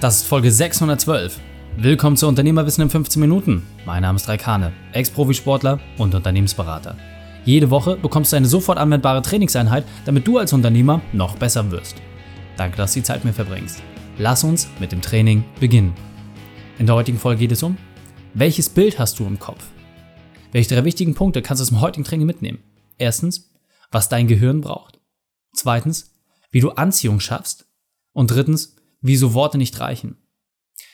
Das ist Folge 612. Willkommen zu Unternehmerwissen in 15 Minuten. Mein Name ist Raikane, Ex-Profisportler und Unternehmensberater. Jede Woche bekommst du eine sofort anwendbare Trainingseinheit, damit du als Unternehmer noch besser wirst. Danke, dass du die Zeit mit mir verbringst. Lass uns mit dem Training beginnen. In der heutigen Folge geht es um, welches Bild hast du im Kopf? Welche drei wichtigen Punkte kannst du aus dem heutigen Training mitnehmen? Erstens, was dein Gehirn braucht. Zweitens, wie du Anziehung schaffst. Und drittens, wieso Worte nicht reichen.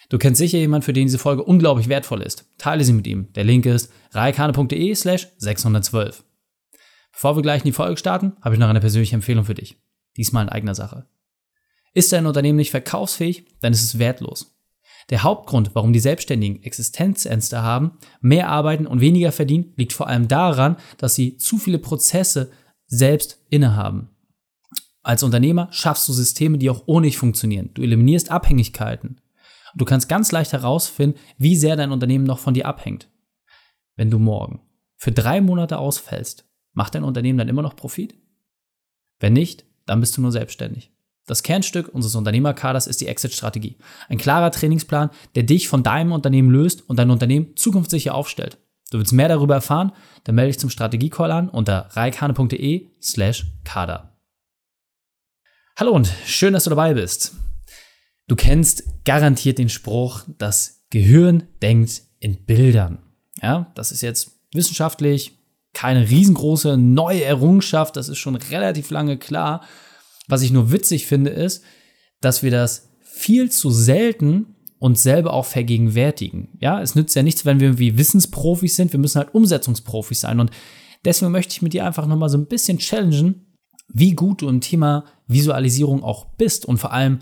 Du kennst sicher jemanden, für den diese Folge unglaublich wertvoll ist. Teile sie mit ihm. Der Link ist reikane.de slash 612. Bevor wir gleich in die Folge starten, habe ich noch eine persönliche Empfehlung für dich. Diesmal in eigener Sache. Ist dein Unternehmen nicht verkaufsfähig, dann ist es wertlos. Der Hauptgrund, warum die Selbstständigen Existenzängste haben, mehr arbeiten und weniger verdienen, liegt vor allem daran, dass sie zu viele Prozesse selbst innehaben. Als Unternehmer schaffst du Systeme, die auch ohne dich funktionieren. Du eliminierst Abhängigkeiten. Du kannst ganz leicht herausfinden, wie sehr dein Unternehmen noch von dir abhängt. Wenn du morgen für drei Monate ausfällst, macht dein Unternehmen dann immer noch Profit? Wenn nicht, dann bist du nur selbstständig. Das Kernstück unseres Unternehmerkaders ist die Exit-Strategie. Ein klarer Trainingsplan, der dich von deinem Unternehmen löst und dein Unternehmen zukunftssicher aufstellt. Du willst mehr darüber erfahren? Dann melde dich zum Strategiecall an unter reikane.de slash kader. Hallo und schön, dass du dabei bist. Du kennst garantiert den Spruch, das Gehirn denkt in Bildern. Ja, das ist jetzt wissenschaftlich keine riesengroße neue Errungenschaft, das ist schon relativ lange klar. Was ich nur witzig finde, ist, dass wir das viel zu selten uns selber auch vergegenwärtigen. Ja, es nützt ja nichts, wenn wir wie Wissensprofis sind, wir müssen halt Umsetzungsprofis sein und deswegen möchte ich mit dir einfach nochmal so ein bisschen challengen, wie gut du im Thema Visualisierung auch bist und vor allem,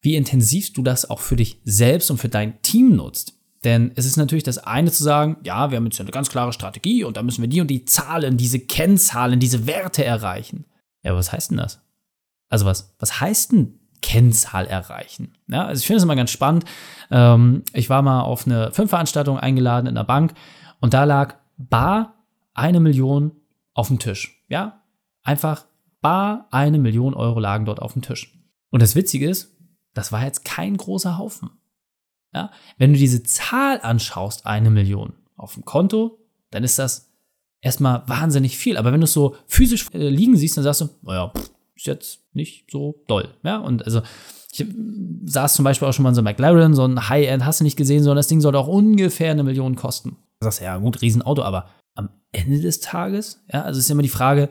wie intensiv du das auch für dich selbst und für dein Team nutzt. Denn es ist natürlich das eine zu sagen, ja, wir haben jetzt eine ganz klare Strategie und da müssen wir die und die Zahlen, diese Kennzahlen, diese Werte erreichen. Ja, was heißt denn das? Also was, was heißt denn Kennzahl erreichen? Ja, also ich finde es immer ganz spannend. Ähm, ich war mal auf eine Filmveranstaltung eingeladen in der Bank und da lag bar eine Million auf dem Tisch. Ja, einfach bar eine Million Euro lagen dort auf dem Tisch. Und das Witzige ist, das war jetzt kein großer Haufen. Ja? Wenn du diese Zahl anschaust, eine Million auf dem Konto, dann ist das erstmal wahnsinnig viel. Aber wenn du es so physisch äh, liegen siehst, dann sagst du, naja, ist jetzt nicht so doll. Ja, und also ich saß zum Beispiel auch schon mal in so einem McLaren, so ein High-End, hast du nicht gesehen, sondern das Ding sollte auch ungefähr eine Million kosten. Du sagst, ja gut, Riesenauto, aber am Ende des Tages, ja, also ist immer die Frage,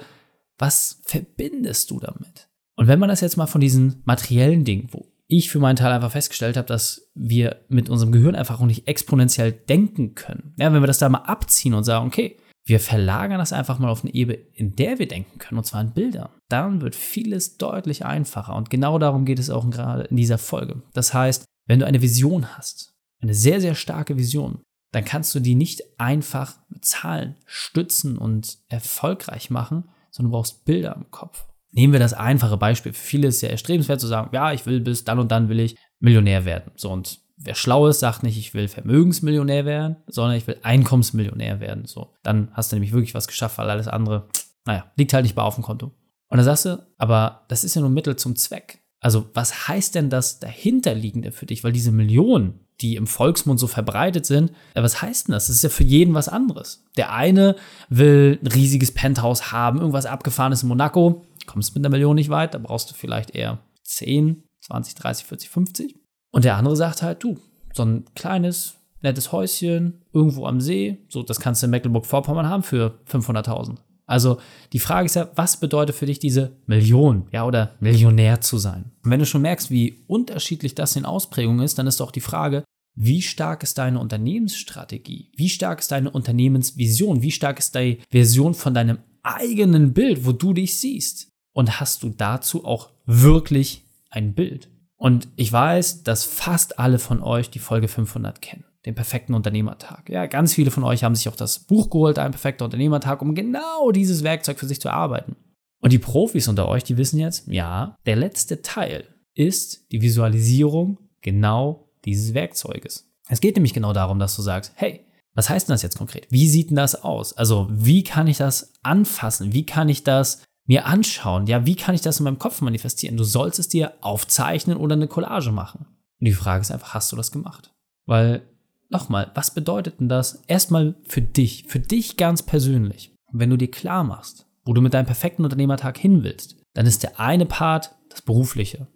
was verbindest du damit? Und wenn man das jetzt mal von diesen materiellen Dingen, wo ich für meinen Teil einfach festgestellt habe, dass wir mit unserem Gehirn einfach auch nicht exponentiell denken können. Ja, wenn wir das da mal abziehen und sagen, okay, wir verlagern das einfach mal auf eine Ebene, in der wir denken können, und zwar in Bildern. Dann wird vieles deutlich einfacher. Und genau darum geht es auch gerade in dieser Folge. Das heißt, wenn du eine Vision hast, eine sehr, sehr starke Vision, dann kannst du die nicht einfach mit Zahlen stützen und erfolgreich machen, sondern du brauchst Bilder im Kopf. Nehmen wir das einfache Beispiel. Für viele ist es ja erstrebenswert zu sagen, ja, ich will bis dann und dann will ich Millionär werden. So und wer schlau ist, sagt nicht, ich will Vermögensmillionär werden, sondern ich will Einkommensmillionär werden. So, dann hast du nämlich wirklich was geschafft, weil alles andere, naja, liegt halt nicht bei auf dem Konto. Und dann sagst du, aber das ist ja nur Mittel zum Zweck. Also, was heißt denn das dahinterliegende für dich? Weil diese Millionen, die im Volksmund so verbreitet sind, ja, was heißt denn das? Das ist ja für jeden was anderes. Der eine will ein riesiges Penthouse haben, irgendwas abgefahrenes in Monaco, kommst mit einer Million nicht weit, da brauchst du vielleicht eher 10, 20, 30, 40, 50. Und der andere sagt halt, du, so ein kleines, nettes Häuschen irgendwo am See, so das kannst du in Mecklenburg-Vorpommern haben für 500.000. Also die Frage ist ja, was bedeutet für dich diese Million, ja, oder Millionär zu sein? Und wenn du schon merkst, wie unterschiedlich das in Ausprägung ist, dann ist doch die Frage, wie stark ist deine Unternehmensstrategie? Wie stark ist deine Unternehmensvision? Wie stark ist deine Version von deinem eigenen Bild, wo du dich siehst? Und hast du dazu auch wirklich ein Bild? Und ich weiß, dass fast alle von euch die Folge 500 kennen den perfekten Unternehmertag. Ja, ganz viele von euch haben sich auch das Buch geholt, ein perfekter Unternehmertag, um genau dieses Werkzeug für sich zu erarbeiten. Und die Profis unter euch, die wissen jetzt, ja, der letzte Teil ist die Visualisierung genau dieses Werkzeuges. Es geht nämlich genau darum, dass du sagst, hey, was heißt denn das jetzt konkret? Wie sieht denn das aus? Also, wie kann ich das anfassen? Wie kann ich das mir anschauen? Ja, wie kann ich das in meinem Kopf manifestieren? Du sollst es dir aufzeichnen oder eine Collage machen. Und die Frage ist einfach, hast du das gemacht? Weil, nochmal, was bedeutet denn das? Erstmal für dich, für dich ganz persönlich. Wenn du dir klar machst, wo du mit deinem perfekten Unternehmertag hin willst, dann ist der eine Part das Berufliche.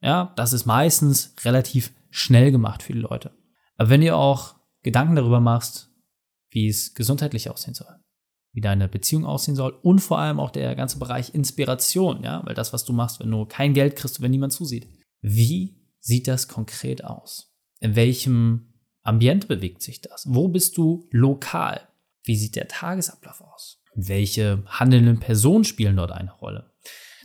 Ja, das ist meistens relativ schnell gemacht für die Leute. Aber wenn ihr auch Gedanken darüber machst, wie es gesundheitlich aussehen soll, wie deine Beziehung aussehen soll und vor allem auch der ganze Bereich Inspiration, ja, weil das, was du machst, wenn du kein Geld kriegst, wenn niemand zusieht. Wie sieht das konkret aus? In welchem Ambient bewegt sich das? Wo bist du lokal? Wie sieht der Tagesablauf aus? Welche handelnden Personen spielen dort eine Rolle?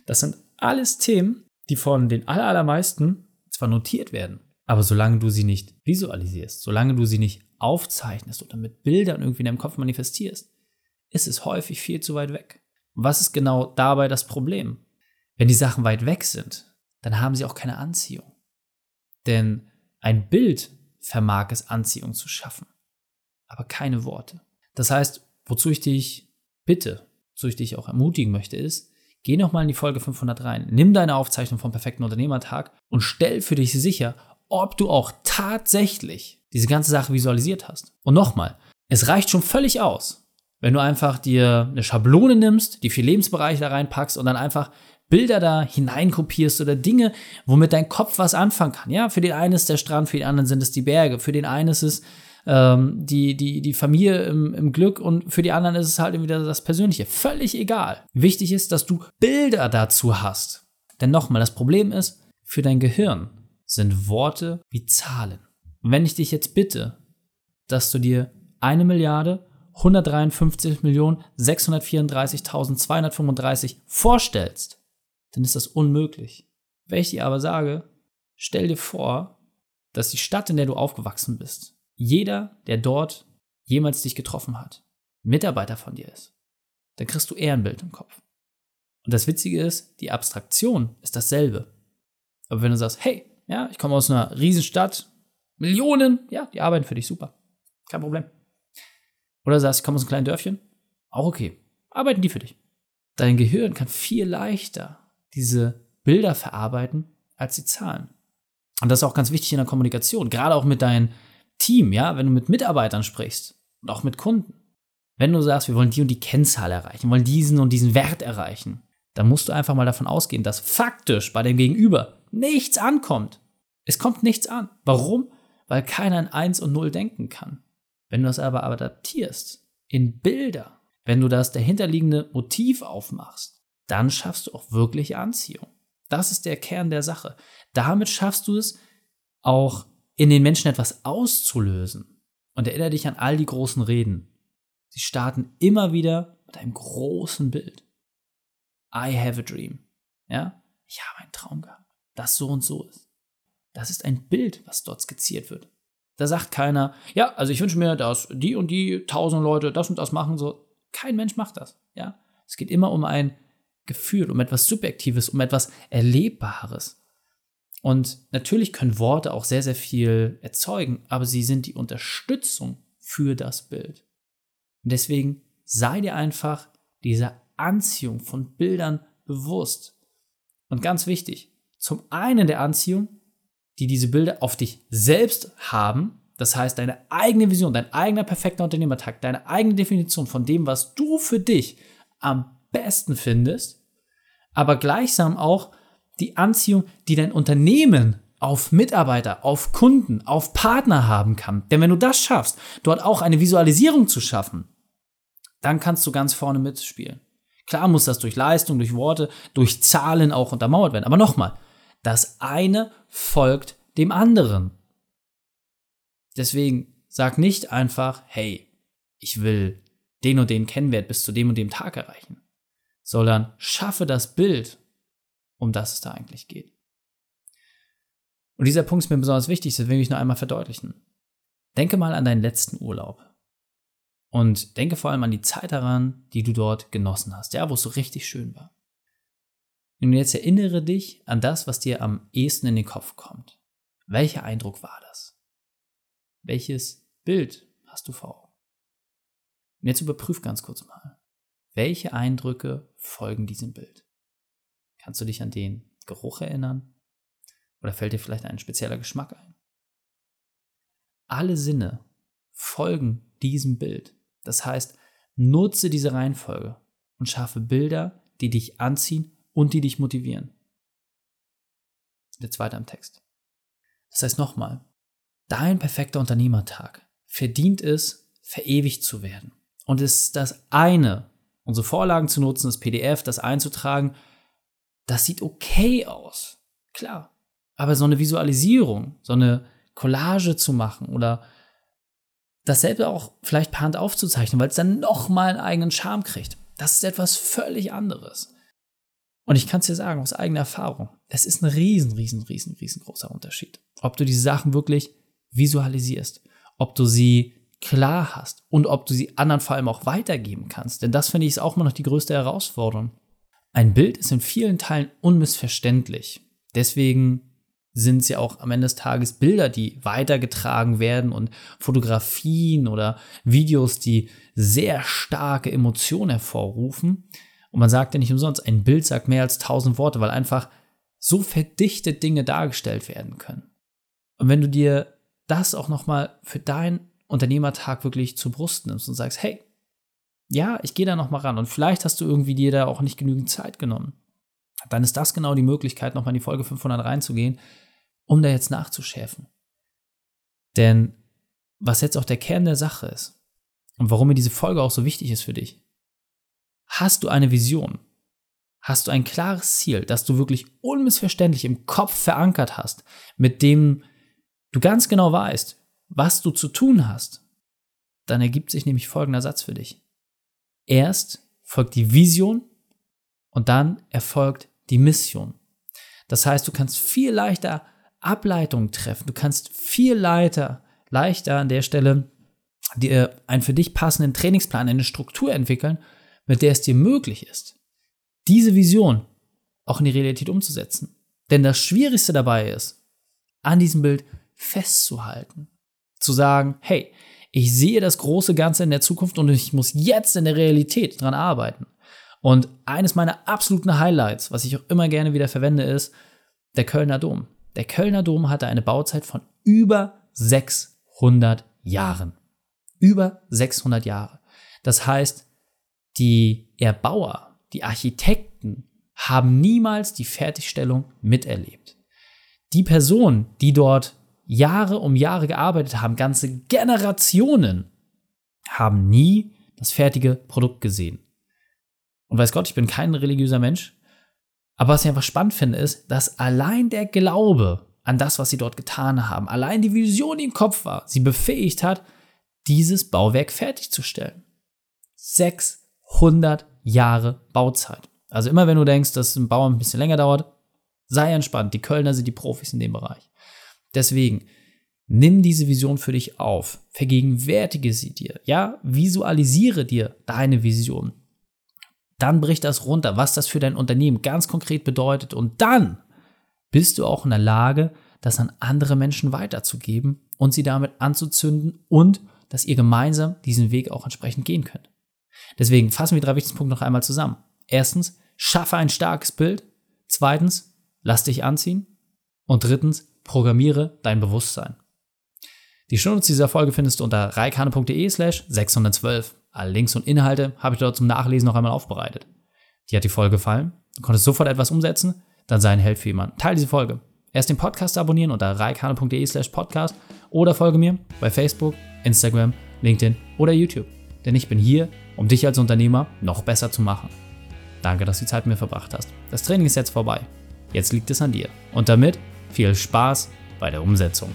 Das sind alles Themen, die von den allermeisten zwar notiert werden, aber solange du sie nicht visualisierst, solange du sie nicht aufzeichnest oder mit Bildern irgendwie in deinem Kopf manifestierst, ist es häufig viel zu weit weg. Was ist genau dabei das Problem? Wenn die Sachen weit weg sind, dann haben sie auch keine Anziehung. Denn ein Bild vermag es, Anziehung zu schaffen, aber keine Worte. Das heißt, wozu ich dich bitte, wozu ich dich auch ermutigen möchte, ist, geh nochmal in die Folge 500 rein, nimm deine Aufzeichnung vom perfekten Unternehmertag und stell für dich sicher, ob du auch tatsächlich diese ganze Sache visualisiert hast. Und nochmal, es reicht schon völlig aus, wenn du einfach dir eine Schablone nimmst, die vier Lebensbereiche da reinpackst und dann einfach Bilder da hineinkopierst oder Dinge, womit dein Kopf was anfangen kann. Ja, für den einen ist der Strand, für den anderen sind es die Berge, für den einen ist es ähm, die, die, die Familie im, im Glück und für die anderen ist es halt wieder das Persönliche. Völlig egal. Wichtig ist, dass du Bilder dazu hast. Denn nochmal, das Problem ist, für dein Gehirn sind Worte wie Zahlen. Und wenn ich dich jetzt bitte, dass du dir eine Milliarde 153.634.235 vorstellst, dann ist das unmöglich. Wenn ich dir aber sage, stell dir vor, dass die Stadt, in der du aufgewachsen bist, jeder, der dort jemals dich getroffen hat, Mitarbeiter von dir ist, dann kriegst du eher ein Bild im Kopf. Und das Witzige ist, die Abstraktion ist dasselbe. Aber wenn du sagst, hey, ja, ich komme aus einer Riesenstadt, Millionen, ja, die arbeiten für dich super. Kein Problem. Oder sagst, ich komme aus einem kleinen Dörfchen, auch okay. Arbeiten die für dich. Dein Gehirn kann viel leichter diese Bilder verarbeiten als die Zahlen. Und das ist auch ganz wichtig in der Kommunikation, gerade auch mit deinem Team, ja, wenn du mit Mitarbeitern sprichst und auch mit Kunden. Wenn du sagst, wir wollen die und die Kennzahl erreichen, wollen diesen und diesen Wert erreichen, dann musst du einfach mal davon ausgehen, dass faktisch bei dem Gegenüber nichts ankommt. Es kommt nichts an. Warum? Weil keiner in 1 und 0 denken kann. Wenn du das aber adaptierst in Bilder, wenn du das dahinterliegende Motiv aufmachst, dann schaffst du auch wirklich Anziehung. Das ist der Kern der Sache. Damit schaffst du es auch in den Menschen etwas auszulösen. Und erinnere dich an all die großen Reden. Sie starten immer wieder mit einem großen Bild. I have a dream. Ja? Ich habe einen Traum gehabt, das so und so ist. Das ist ein Bild, was dort skizziert wird. Da sagt keiner, ja, also ich wünsche mir, dass die und die tausend Leute das und das machen. So, kein Mensch macht das. Ja? Es geht immer um ein Gefühl, um etwas Subjektives, um etwas Erlebbares. Und natürlich können Worte auch sehr, sehr viel erzeugen, aber sie sind die Unterstützung für das Bild. Und deswegen sei dir einfach dieser Anziehung von Bildern bewusst. Und ganz wichtig, zum einen der Anziehung, die diese Bilder auf dich selbst haben, das heißt deine eigene Vision, dein eigener perfekter Unternehmertag, deine eigene Definition von dem, was du für dich am besten findest, aber gleichsam auch die Anziehung, die dein Unternehmen auf Mitarbeiter, auf Kunden, auf Partner haben kann. Denn wenn du das schaffst, dort auch eine Visualisierung zu schaffen, dann kannst du ganz vorne mitspielen. Klar muss das durch Leistung, durch Worte, durch Zahlen auch untermauert werden. Aber nochmal, das eine folgt dem anderen. Deswegen sag nicht einfach, hey, ich will den und den Kennwert bis zu dem und dem Tag erreichen sondern schaffe das Bild, um das es da eigentlich geht. Und dieser Punkt ist mir besonders wichtig, das will ich nur einmal verdeutlichen. Denke mal an deinen letzten Urlaub. Und denke vor allem an die Zeit daran, die du dort genossen hast, ja, wo es so richtig schön war. Und jetzt erinnere dich an das, was dir am ehesten in den Kopf kommt. Welcher Eindruck war das? Welches Bild hast du vor Augen? Und jetzt überprüf ganz kurz mal. Welche Eindrücke folgen diesem Bild? Kannst du dich an den Geruch erinnern? Oder fällt dir vielleicht ein spezieller Geschmack ein? Alle Sinne folgen diesem Bild. Das heißt, nutze diese Reihenfolge und schaffe Bilder, die dich anziehen und die dich motivieren. Der zweite am Text. Das heißt nochmal, dein perfekter Unternehmertag verdient es, verewigt zu werden. Und es ist das eine, unsere Vorlagen zu nutzen, das PDF, das einzutragen, das sieht okay aus. Klar. Aber so eine Visualisierung, so eine Collage zu machen oder dasselbe auch vielleicht per Hand aufzuzeichnen, weil es dann nochmal einen eigenen Charme kriegt, das ist etwas völlig anderes. Und ich kann es dir sagen, aus eigener Erfahrung, es ist ein riesen, riesen, riesen, riesengroßer Unterschied. Ob du diese Sachen wirklich visualisierst, ob du sie klar hast und ob du sie anderen vor allem auch weitergeben kannst. Denn das finde ich ist auch immer noch die größte Herausforderung. Ein Bild ist in vielen Teilen unmissverständlich. Deswegen sind es ja auch am Ende des Tages Bilder, die weitergetragen werden und Fotografien oder Videos, die sehr starke Emotionen hervorrufen. Und man sagt ja nicht umsonst, ein Bild sagt mehr als tausend Worte, weil einfach so verdichtet Dinge dargestellt werden können. Und wenn du dir das auch nochmal für deinen Unternehmertag wirklich zur Brust nimmst und sagst, hey, ja, ich gehe da nochmal ran und vielleicht hast du irgendwie dir da auch nicht genügend Zeit genommen, dann ist das genau die Möglichkeit, nochmal in die Folge 500 reinzugehen, um da jetzt nachzuschärfen. Denn was jetzt auch der Kern der Sache ist und warum mir diese Folge auch so wichtig ist für dich, hast du eine Vision, hast du ein klares Ziel, das du wirklich unmissverständlich im Kopf verankert hast, mit dem du ganz genau weißt, was du zu tun hast, dann ergibt sich nämlich folgender Satz für dich. Erst folgt die Vision und dann erfolgt die Mission. Das heißt, du kannst viel leichter Ableitungen treffen. Du kannst viel leichter, leichter an der Stelle dir einen für dich passenden Trainingsplan, eine Struktur entwickeln, mit der es dir möglich ist, diese Vision auch in die Realität umzusetzen. Denn das Schwierigste dabei ist, an diesem Bild festzuhalten. Zu sagen, hey, ich sehe das große Ganze in der Zukunft und ich muss jetzt in der Realität dran arbeiten. Und eines meiner absoluten Highlights, was ich auch immer gerne wieder verwende, ist der Kölner Dom. Der Kölner Dom hatte eine Bauzeit von über 600 Jahren. Über 600 Jahre. Das heißt, die Erbauer, die Architekten haben niemals die Fertigstellung miterlebt. Die Personen, die dort Jahre um Jahre gearbeitet haben, ganze Generationen, haben nie das fertige Produkt gesehen. Und weiß Gott, ich bin kein religiöser Mensch, aber was ich einfach spannend finde, ist, dass allein der Glaube an das, was sie dort getan haben, allein die Vision, die im Kopf war, sie befähigt hat, dieses Bauwerk fertigzustellen. 600 Jahre Bauzeit. Also immer wenn du denkst, dass ein Bau ein bisschen länger dauert, sei entspannt. Die Kölner sind die Profis in dem Bereich. Deswegen, nimm diese Vision für dich auf, vergegenwärtige sie dir, ja, visualisiere dir deine Vision. Dann brich das runter, was das für dein Unternehmen ganz konkret bedeutet und dann bist du auch in der Lage, das an andere Menschen weiterzugeben und sie damit anzuzünden und dass ihr gemeinsam diesen Weg auch entsprechend gehen könnt. Deswegen fassen wir drei wichtigsten Punkte noch einmal zusammen. Erstens, schaffe ein starkes Bild. Zweitens, lass dich anziehen. Und drittens, Programmiere dein Bewusstsein. Die Shownotes dieser Folge findest du unter reikane.de slash 612. Alle Links und Inhalte habe ich dort zum Nachlesen noch einmal aufbereitet. Dir hat die Folge gefallen? Du konntest sofort etwas umsetzen? Dann sei ein Held für jemanden. Teil diese Folge. Erst den Podcast abonnieren unter reikane.de slash podcast oder folge mir bei Facebook, Instagram, LinkedIn oder YouTube. Denn ich bin hier, um dich als Unternehmer noch besser zu machen. Danke, dass du die Zeit mit mir verbracht hast. Das Training ist jetzt vorbei. Jetzt liegt es an dir. Und damit viel Spaß bei der Umsetzung.